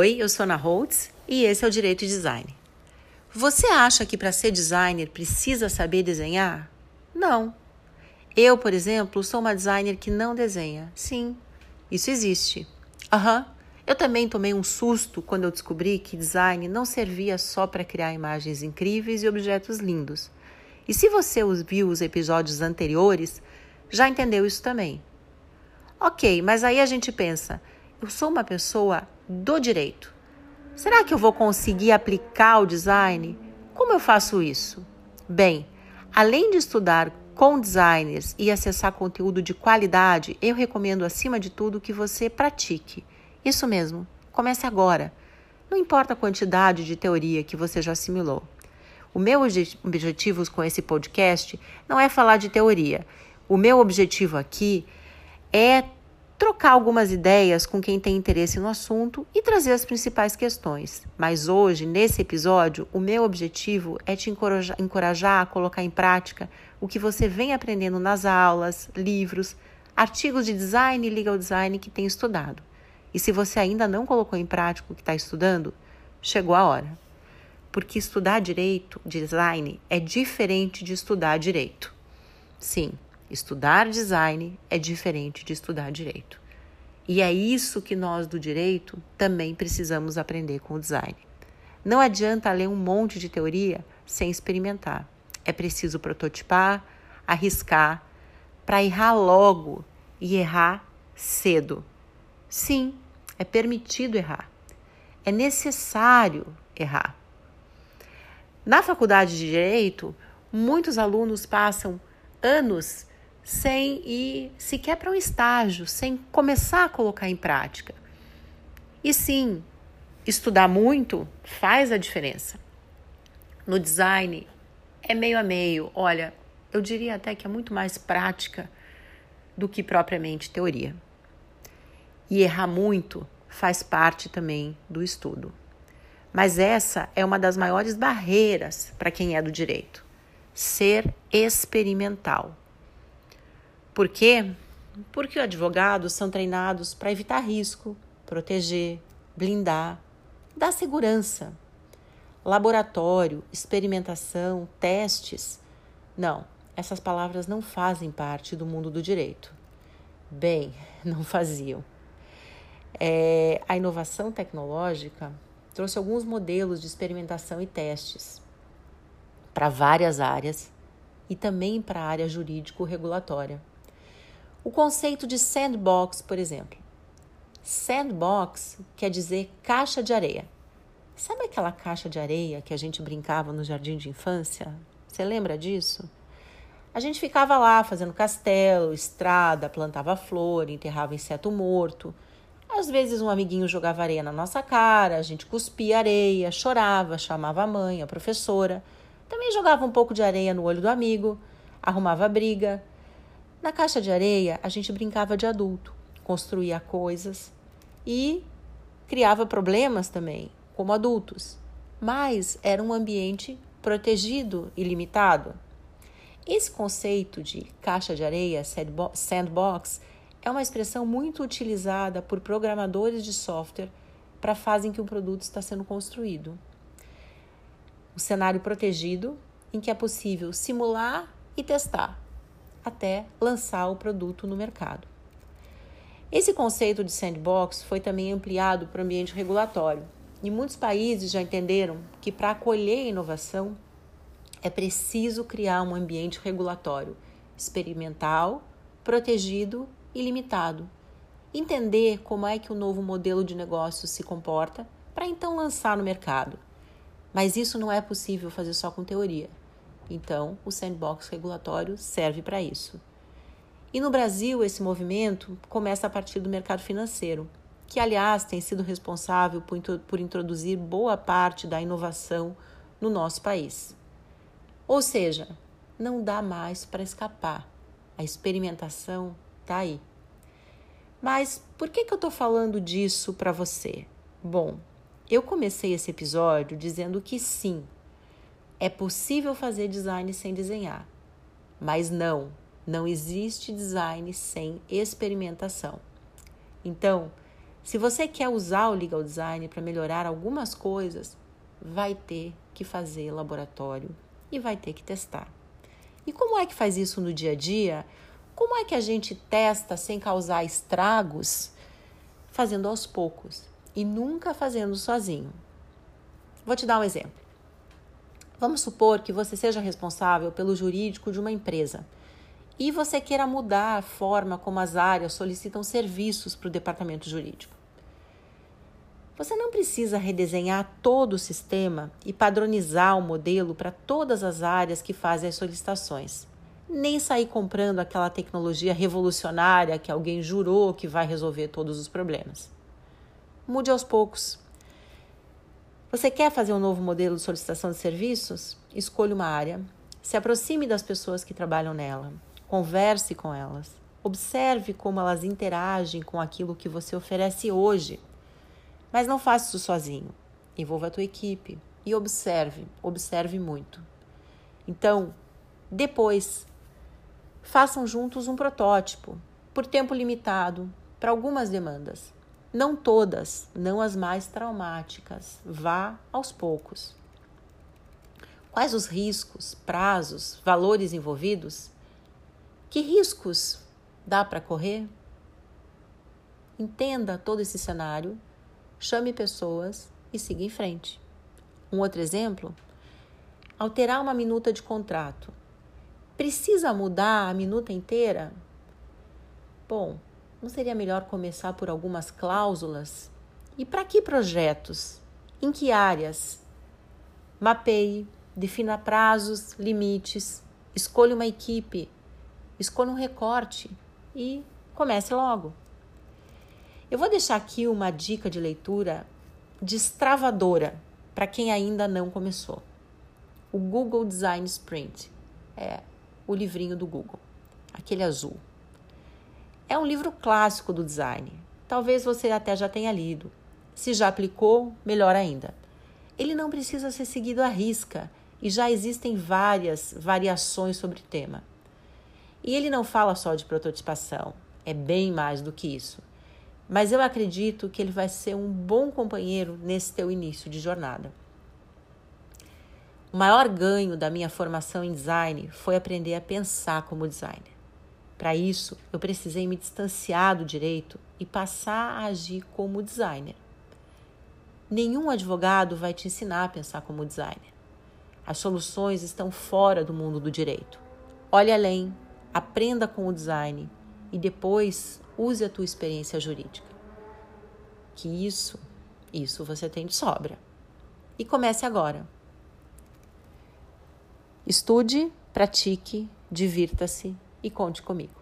Oi, eu sou Ana Holtz e esse é o Direito e Design. Você acha que para ser designer precisa saber desenhar? Não. Eu, por exemplo, sou uma designer que não desenha. Sim, isso existe. Aham. Uhum. Eu também tomei um susto quando eu descobri que design não servia só para criar imagens incríveis e objetos lindos. E se você viu os episódios anteriores, já entendeu isso também. Ok, mas aí a gente pensa, eu sou uma pessoa do direito. Será que eu vou conseguir aplicar o design? Como eu faço isso? Bem, além de estudar com designers e acessar conteúdo de qualidade, eu recomendo acima de tudo que você pratique. Isso mesmo, comece agora. Não importa a quantidade de teoria que você já assimilou. O meu objetivo com esse podcast não é falar de teoria. O meu objetivo aqui é trocar algumas ideias com quem tem interesse no assunto e trazer as principais questões. Mas hoje, nesse episódio, o meu objetivo é te encorajar, a colocar em prática o que você vem aprendendo nas aulas, livros, artigos de design e legal design que tem estudado. E se você ainda não colocou em prática o que está estudando, chegou a hora. Porque estudar direito, design, é diferente de estudar direito. Sim, Estudar design é diferente de estudar direito. E é isso que nós do direito também precisamos aprender com o design. Não adianta ler um monte de teoria sem experimentar. É preciso prototipar, arriscar, para errar logo e errar cedo. Sim, é permitido errar. É necessário errar. Na faculdade de Direito, muitos alunos passam anos sem ir sequer para um estágio, sem começar a colocar em prática. E sim, estudar muito faz a diferença. No design é meio a meio. Olha, eu diria até que é muito mais prática do que propriamente teoria. E errar muito faz parte também do estudo. Mas essa é uma das maiores barreiras para quem é do direito: ser experimental. Por quê? Porque os advogados são treinados para evitar risco, proteger, blindar, dar segurança. Laboratório, experimentação, testes. Não, essas palavras não fazem parte do mundo do direito. Bem, não faziam. É, a inovação tecnológica trouxe alguns modelos de experimentação e testes para várias áreas e também para a área jurídico-regulatória. O conceito de sandbox, por exemplo. Sandbox quer dizer caixa de areia. Sabe aquela caixa de areia que a gente brincava no jardim de infância? Você lembra disso? A gente ficava lá fazendo castelo, estrada, plantava flor, enterrava inseto morto. Às vezes um amiguinho jogava areia na nossa cara, a gente cuspia areia, chorava, chamava a mãe, a professora. Também jogava um pouco de areia no olho do amigo, arrumava briga. Na caixa de areia, a gente brincava de adulto, construía coisas e criava problemas também, como adultos, mas era um ambiente protegido e limitado. Esse conceito de caixa de areia, sandbox, é uma expressão muito utilizada por programadores de software para a fase em que um produto está sendo construído. O cenário protegido em que é possível simular e testar até lançar o produto no mercado. Esse conceito de sandbox foi também ampliado para o ambiente regulatório. E muitos países já entenderam que para acolher inovação é preciso criar um ambiente regulatório experimental, protegido e limitado. Entender como é que o novo modelo de negócio se comporta para então lançar no mercado. Mas isso não é possível fazer só com teoria. Então, o sandbox regulatório serve para isso. E no Brasil, esse movimento começa a partir do mercado financeiro, que, aliás, tem sido responsável por, introduzir boa parte da inovação no nosso país. Ou seja, não dá mais para escapar. A experimentação está aí. Mas por que, que eu estou falando disso para você? Bom, eu comecei esse episódio dizendo que sim, é possível fazer design sem desenhar, mas não, não existe design sem experimentação. Então, Se você quer usar o legal design para melhorar algumas coisas, vai ter que fazer laboratório e vai ter que testar. E como é que faz isso no dia a dia? Como é que a gente testa sem causar estragos? Fazendo aos poucos e nunca fazendo sozinho. Vou te dar um exemplo. Vamos supor que você seja responsável pelo jurídico de uma empresa e você queira mudar a forma como as áreas solicitam serviços para o departamento jurídico. Você não precisa redesenhar todo o sistema e padronizar o modelo para todas as áreas que fazem as solicitações, nem sair comprando aquela tecnologia revolucionária que alguém jurou que vai resolver todos os problemas. Mude aos poucos. Você quer fazer um novo modelo de solicitação de serviços? Escolha uma área, se aproxime das pessoas que trabalham nela, converse com elas, observe como elas interagem com aquilo que você oferece hoje mas não faça isso sozinho. Envolva a tua equipe e observe, observe muito. Então, depois, façam juntos um protótipo, por tempo limitado, para algumas demandas. Não todas, não as mais traumáticas. Vá aos poucos. Quais os riscos, prazos, valores envolvidos? Que riscos dá para correr? Entenda todo esse cenário chame pessoas e siga em frente. Um outro exemplo: alterar uma minuta de contrato. Precisa mudar a minuta inteira? Bom, não seria melhor começar por algumas cláusulas? E para que projetos? Em que áreas? Mapeie, defina prazos, limites, escolha uma equipe, escolha um recorte e comece logo. Eu vou deixar aqui uma dica de leitura destravadora para quem ainda não começou. O Google Design Sprint é o livrinho do Google, aquele azul. É um livro clássico do design. Talvez você até já tenha lido. Se já aplicou, melhor ainda. Ele não precisa ser seguido à risca e já existem várias variações sobre o tema. E ele não fala só de prototipação, é bem mais do que isso mas eu acredito que ele vai ser um bom companheiro nesse teu início de jornada. O maior ganho da minha formação em design foi aprender a pensar como designer. Para isso, eu precisei me distanciar do direito e passar a agir como designer. Nenhum advogado vai te ensinar a pensar como designer. As soluções estão fora do mundo do direito. Olhe além, aprenda com o design e depois use a tua experiência jurídica. Que isso, isso você tem de sobra. E comece agora. Estude, pratique, divirta-se e conte comigo.